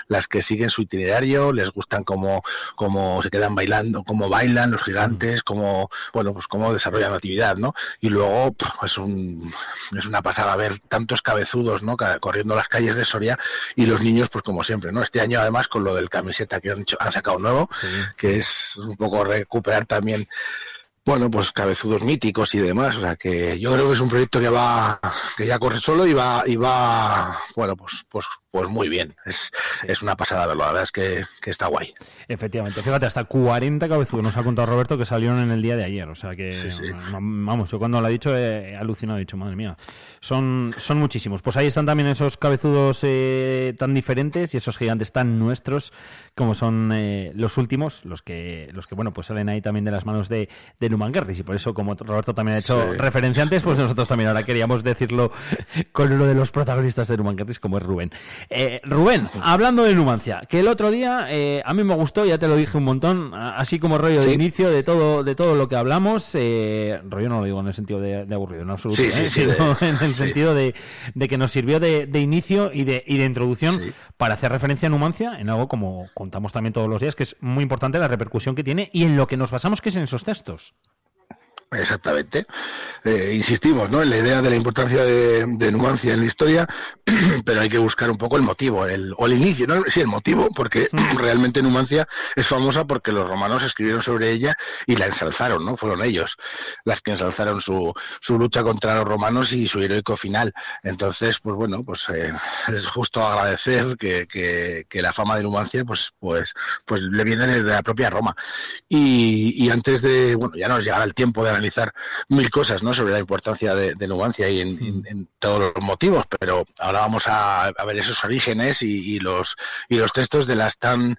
las que siguen su itinerario, les gustan cómo, cómo se quedan bailando, cómo bailan los gigantes, cómo, bueno, pues cómo desarrollan la actividad, ¿no? Y luego, pues un, es una pasada ver tantos cabezudos, ¿no? Corriendo las calles de Soria y los niños, pues como siempre, ¿no? Este año además con lo del camiseta que han, hecho- han sacado nuevo, que es un poco recuperar también bueno, pues cabezudos míticos y demás, o sea que yo creo que es un proyecto que va, que ya corre solo y va, y va, bueno, pues, pues, pues muy bien. Es, es una pasada verlo, la verdad es que, que está guay. Efectivamente, fíjate, hasta 40 cabezudos nos ha contado Roberto que salieron en el día de ayer. O sea que, vamos, yo cuando lo ha dicho he alucinado, he dicho, madre mía, son, son muchísimos. Pues ahí están también esos cabezudos eh, tan diferentes y esos gigantes tan nuestros como son eh, los últimos, los que, los que, bueno, pues salen ahí también de las manos de, de Numan. Y por eso, como Roberto también ha hecho Sí. referencia antes, pues nosotros también ahora queríamos decirlo con uno de los protagonistas de Numan Guerris, como es Rubén. Eh, Rubén, hablando de Numancia, que el otro día eh, a mí me gustó, ya te lo dije un montón, así como rollo de inicio de todo de todo lo que hablamos, eh, rollo no lo digo en el sentido de, de aburrido, en absoluto, Sí, sí, ¿eh? sí, sino de- en el sentido de, de que nos sirvió de, de inicio y de, y de introducción para hacer referencia a Numancia en algo como contamos también todos los días, que es muy importante la repercusión que tiene y en lo que nos basamos que es en esos textos. Exactamente. Eh, insistimos ¿no? en la idea de la importancia de, de Numancia en la historia, pero hay que buscar un poco el motivo, el, o el inicio, ¿no? sí, el motivo, porque realmente Numancia es famosa porque los romanos escribieron sobre ella y la ensalzaron, ¿no? Fueron ellos las que ensalzaron su, su lucha contra los romanos y su heroico final. Entonces, pues bueno, pues eh, es justo agradecer que, que, que la fama de Numancia pues, pues, pues le viene desde la propia Roma. Y, y antes de, bueno, ya nos llegará el tiempo de analizar mil cosas ¿no? sobre la importancia de, de Numancia y en, en- en todos los motivos, pero ahora vamos a, a ver esos orígenes y, y los, y los textos de las tan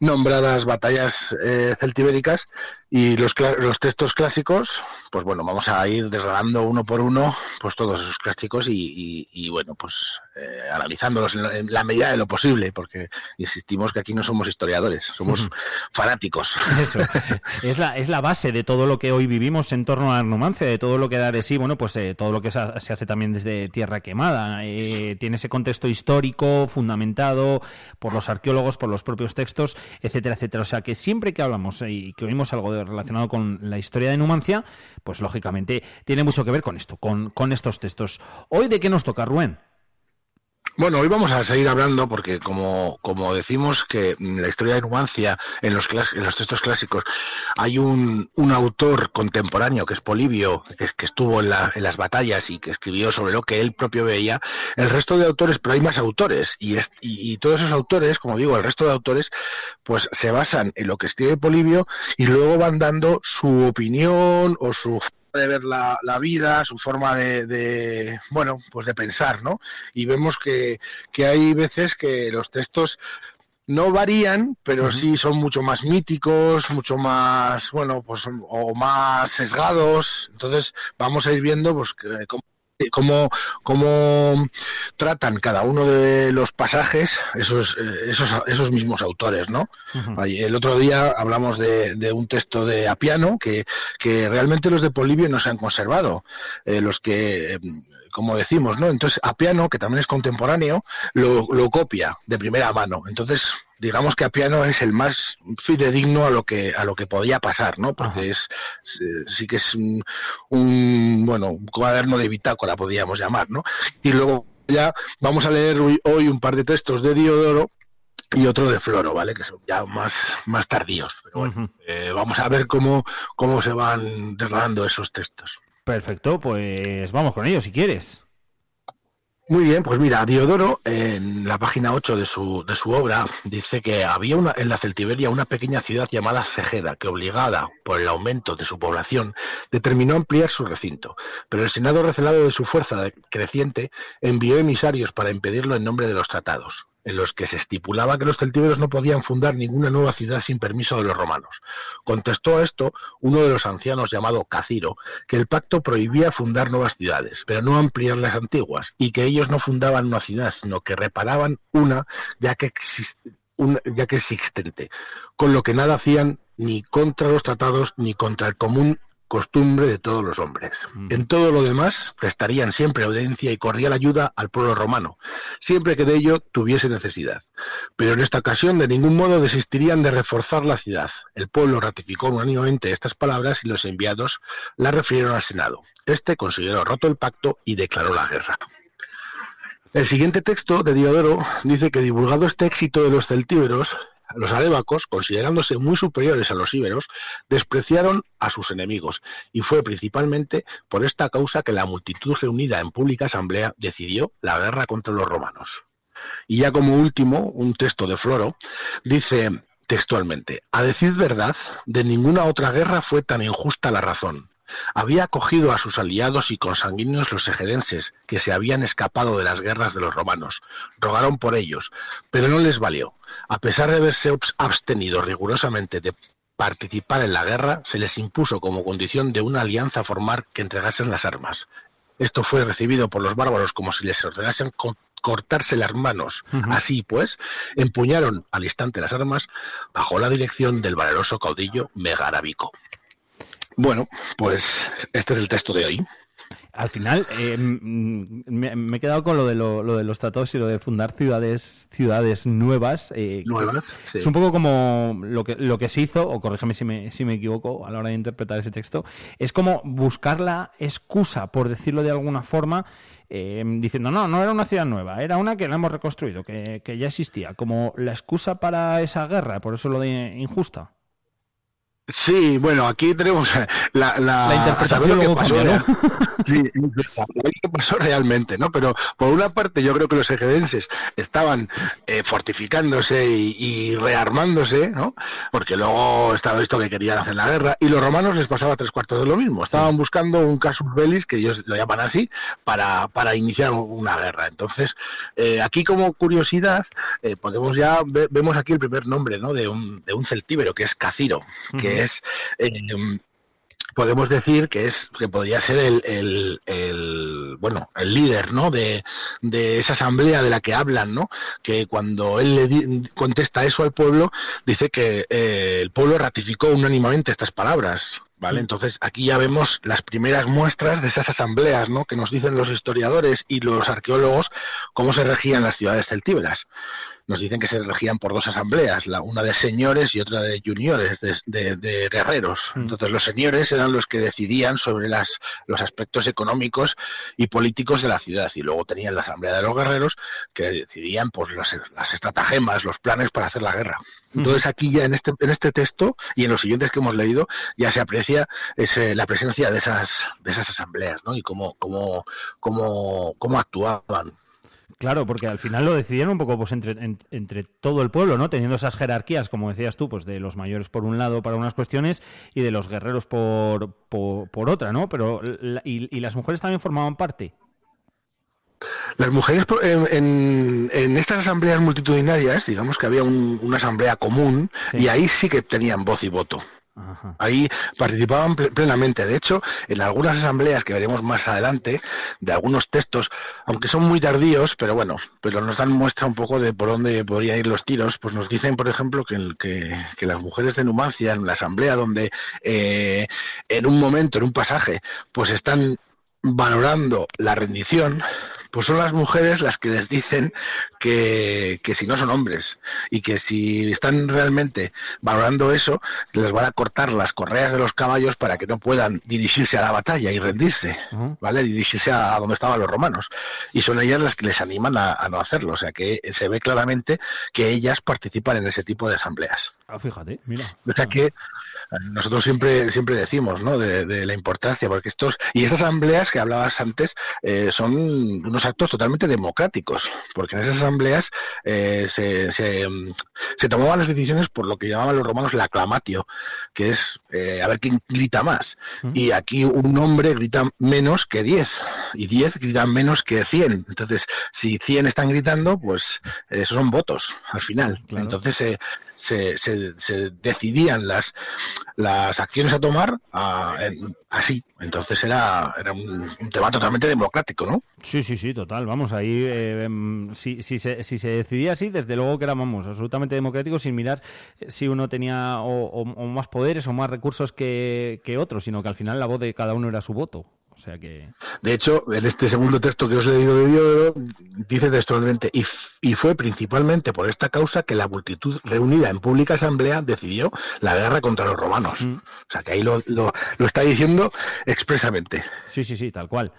nombradas batallas eh, celtibéricas y los, los textos clásicos, pues bueno, vamos a ir desgranando uno por uno pues todos esos clásicos y, y- y, bueno, pues eh, analizándolos en la, en la medida de lo posible, porque insistimos que aquí no somos historiadores, somos fanáticos. Eso, es la, es la base de todo lo que hoy vivimos en torno a la Numancia, de todo lo que da de sí, bueno, pues eh, todo lo que se hace también desde Tierra Quemada. Eh, tiene ese contexto histórico fundamentado por los arqueólogos, por los propios textos, etcétera, etcétera. O sea que siempre que hablamos eh, y que oímos algo de- relacionado con la historia de Numancia, pues lógicamente tiene mucho que ver con esto, con, con estos textos. Hoy, ¿de qué nos toca, Rubén? Bueno, hoy vamos a seguir hablando porque como, decimos que la historia de Numancia en los, textos clásicos hay un, un autor contemporáneo que es Polibio, que, que estuvo en, la- en las batallas y que escribió sobre lo que él propio veía, el resto de autores, pero hay más autores y, y, todos esos autores, como digo, el resto de autores, pues se basan en lo que escribe Polibio y luego van dando su opinión o su de ver la, la vida, su forma de, de, bueno, pues de pensar, ¿no? Y vemos que, que hay veces que los textos no varían, pero sí son mucho más míticos, mucho más, bueno, pues o más sesgados. Entonces vamos a ir viendo, pues, que- cómo cómo, cómo tratan cada uno de los pasajes esos, eh, esos, esos mismos autores, ¿no? El otro día hablamos de, de un texto de Apiano que, que realmente los de Polibio no se han conservado. Eh, los que, eh, como decimos, ¿no? Entonces Apiano, que también es contemporáneo, lo, lo copia de primera mano. Entonces, digamos que Apiano es el más fidedigno a lo que a lo que podía pasar, ¿no? Porque es eh, sí que es un, un, bueno, un cuaderno de bitácora podríamos llamar, ¿no? Y luego ya vamos a leer hoy, un par de textos de Diodoro y otro de Floro, ¿vale? Que son ya más, más tardíos. Pero bueno, eh, vamos a ver cómo, cómo se van desgranando esos textos. Perfecto, pues vamos con ello si quieres. Muy bien, pues mira, Diodoro en la página 8 de su, de su obra dice que había una, en la Celtiberia una pequeña ciudad llamada Segeda que obligada por el aumento de su población determinó ampliar su recinto, pero el Senado recelado de su fuerza creciente envió emisarios para impedirlo en nombre de los tratados. En los que se estipulaba que los celtíberos no podían fundar ninguna nueva ciudad sin permiso de los romanos. Contestó a esto uno de los ancianos llamado Caciro, que el pacto prohibía fundar nuevas ciudades, pero no ampliar las antiguas, y que ellos no fundaban una ciudad, sino que reparaban una ya que, exis- un- ya que existente, con lo que nada hacían ni contra los tratados ni contra el común costumbre de todos los hombres. En todo lo demás prestarían siempre audiencia y cordial ayuda al pueblo romano, siempre que de ello tuviese necesidad. Pero en esta ocasión de ningún modo desistirían de reforzar la ciudad. El pueblo ratificó unánimemente estas palabras y los enviados las refirieron al Senado. Este consideró roto el pacto y declaró la guerra. El siguiente texto de Diodoro dice que divulgado este éxito de los celtíberos, los arébacos, considerándose muy superiores a los íberos, despreciaron a sus enemigos, y fue principalmente por esta causa que la multitud reunida en pública asamblea decidió la guerra contra los romanos. Y ya como último, un texto de Floro dice textualmente, a decir verdad, de ninguna otra guerra fue tan injusta la razón. Había acogido a sus aliados y consanguíneos los egedenses, que se habían escapado de las guerras de los romanos. Rogaron por ellos, pero no les valió. A pesar de haberse abstenido rigurosamente de participar en la guerra, se les impuso como condición de una alianza formar que entregasen las armas. Esto fue recibido por los bárbaros como si les ordenasen co- cortarse las manos. Así pues, empuñaron al instante las armas bajo la dirección del valeroso caudillo Megarabico. Bueno, pues este es el texto de hoy. Al final, eh, me, me he quedado con lo de, lo, lo de los tratados y lo de fundar ciudades ciudades nuevas. eh, Nuevas, sí. Es un poco como lo que, lo que se hizo, o corrígeme si me, si me equivoco a la hora de interpretar ese texto, es como buscar la excusa, por decirlo de alguna forma, eh, diciendo, no, no era una ciudad nueva, era una que la hemos reconstruido, que, que ya existía, como la excusa para esa guerra, por eso lo de injusta. Sí, bueno, aquí tenemos la, la, La interpretación lo que pasó, cambia, ¿no? Sí, qué pasó realmente, ¿no? Pero por una parte yo creo que los egedenses estaban eh, fortificándose y, y rearmándose, ¿no? Porque luego estaba visto que querían hacer la guerra y los romanos les pasaba tres cuartos de lo mismo. Estaban buscando un casus bellis, que ellos lo llaman así, para, para iniciar una guerra. Entonces, eh, aquí como curiosidad, eh, podemos ya, ve- vemos aquí el primer nombre, ¿no? De un, de un celtíbero, que es Caciro, que Es... eh, podemos decir que es que podría ser el, el- el, bueno el líder no de, de esa asamblea de la que hablan no que cuando él le di- contesta eso al pueblo dice que eh, el pueblo ratificó unánimemente estas palabras vale entonces aquí ya vemos las primeras muestras de esas asambleas no que nos dicen los historiadores y los arqueólogos cómo se regían las ciudades celtíberas nos dicen que se regían por dos asambleas, la, una de señores y otra de juniores, de, de- de guerreros. Entonces los señores eran los que decidían sobre las, los aspectos económicos y políticos de la ciudad y luego tenían la asamblea de los guerreros que decidían pues las, las estratagemas, los planes para hacer la guerra. Entonces aquí ya en este, en este texto y en los siguientes que hemos leído ya se aprecia ese, la presencia de esas, de esas asambleas ¿no? y cómo, cómo, cómo, cómo actuaban. Claro, porque al final lo decidieron un poco pues entre, en- entre todo el pueblo, ¿no? Teniendo esas jerarquías, como decías tú, pues de los mayores por un lado para unas cuestiones y de los guerreros por, por, por otra, ¿no? Pero la- y, y las mujeres también formaban parte. Las mujeres en- en estas asambleas multitudinarias, digamos que había un- una asamblea común y ahí sí que tenían voz y voto. Ahí participaban ple- plenamente. De hecho, en algunas asambleas que veremos más adelante, de algunos textos, aunque son muy tardíos, pero bueno, pero nos dan muestra un poco de por dónde podrían ir los tiros, pues nos dicen, por ejemplo, que las mujeres de Numancia, en la asamblea donde eh, en un momento, en un pasaje, pues están valorando la rendición, pues son las mujeres las que les dicen que, que si no son hombres y que si están realmente valorando eso, les van a cortar las correas de los caballos para que no puedan dirigirse a la batalla y rendirse, ¿vale? Dirigirse a, a donde estaban los romanos. Y son ellas las que les animan a, a no hacerlo. O sea que se ve claramente que ellas participan en ese tipo de asambleas. Ah, fíjate, mira. O sea que nosotros siempre siempre decimos, ¿no? De, de la importancia, porque estos y esas asambleas que hablabas antes eh, son unos actos totalmente democráticos, porque en esas asambleas eh, se, se, mm, se tomaban las decisiones por lo que llamaban los romanos la aclamatio, que es eh, a ver quién grita más. Y aquí un hombre grita menos que 10 y 10 gritan menos que 100. Entonces, si 100 están gritando, pues eh, esos son votos al final. Entonces eh, se, se, decidían las, las acciones a tomar así. Entonces era, era un, tema totalmente democrático, ¿no? Sí, sí, sí, total. Vamos, ahí, eh, em, si, si, se, si se decidía así, desde luego que era, vamos, absolutamente democrático, sin mirar eh, si uno tenía o, o- más poderes o más recursos que, que sino que al final la voz de cada uno era su voto. O sea que... De hecho, en este segundo texto que os he leído de Diodoro, dice textualmente, y, fue principalmente por esta causa que la multitud reunida en pública asamblea decidió la guerra contra los romanos. O sea, que ahí lo, lo, lo está diciendo expresamente. Sí, sí, sí, tal cual.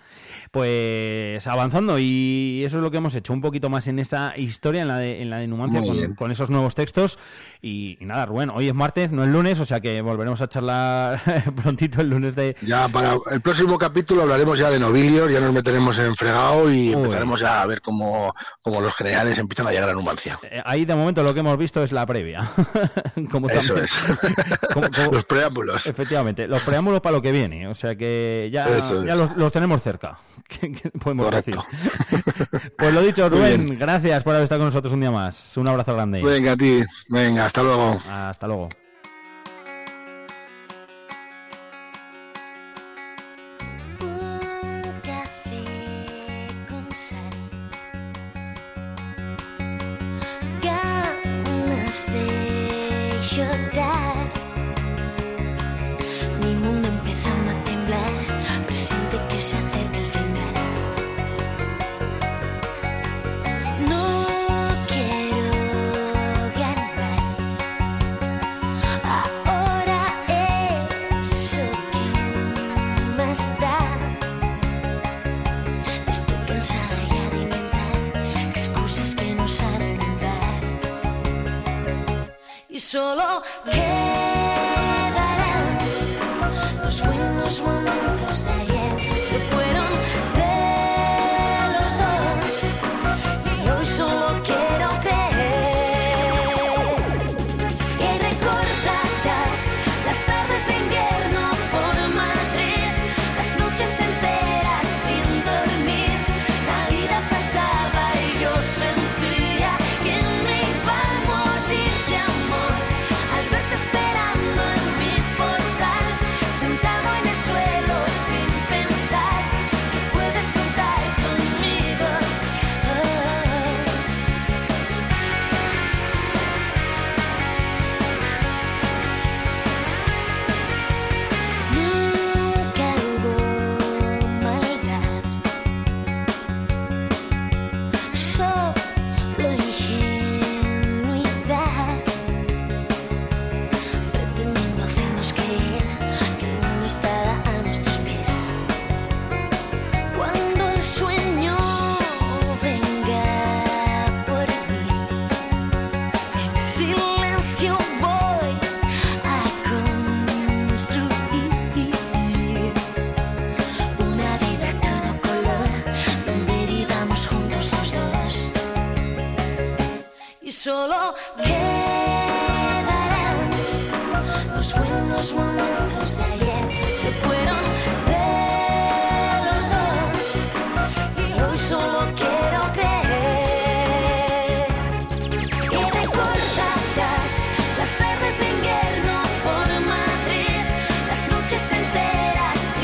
Pues avanzando, y eso es lo que hemos hecho, un poquito más en esa historia, en la de, en la de Numancia, con esos nuevos textos. Y, y nada, Rubén, hoy es martes, no es lunes, o sea que volveremos a charlar prontito el lunes de... Ya para el próximo capítulo hablaremos ya de nobilior, ya nos meteremos en fregado y Uy. empezaremos ya a ver cómo, cómo los generales empiezan a llegar a Numancia. Eh, Ahí de momento lo que hemos visto es la previa. Como Eso también- es. como- como- los preámbulos. Efectivamente, los preámbulos para lo que viene, o sea que ya, ya los, los tenemos cerca. que podemos Correcto. decir. Pues lo dicho, Rubén, gracias por haber estado con nosotros un día más. Un abrazo grande. Venga a ti, venga, hasta luego. Hasta luego. Ganas de solo quedarán los buenos momentos de ayer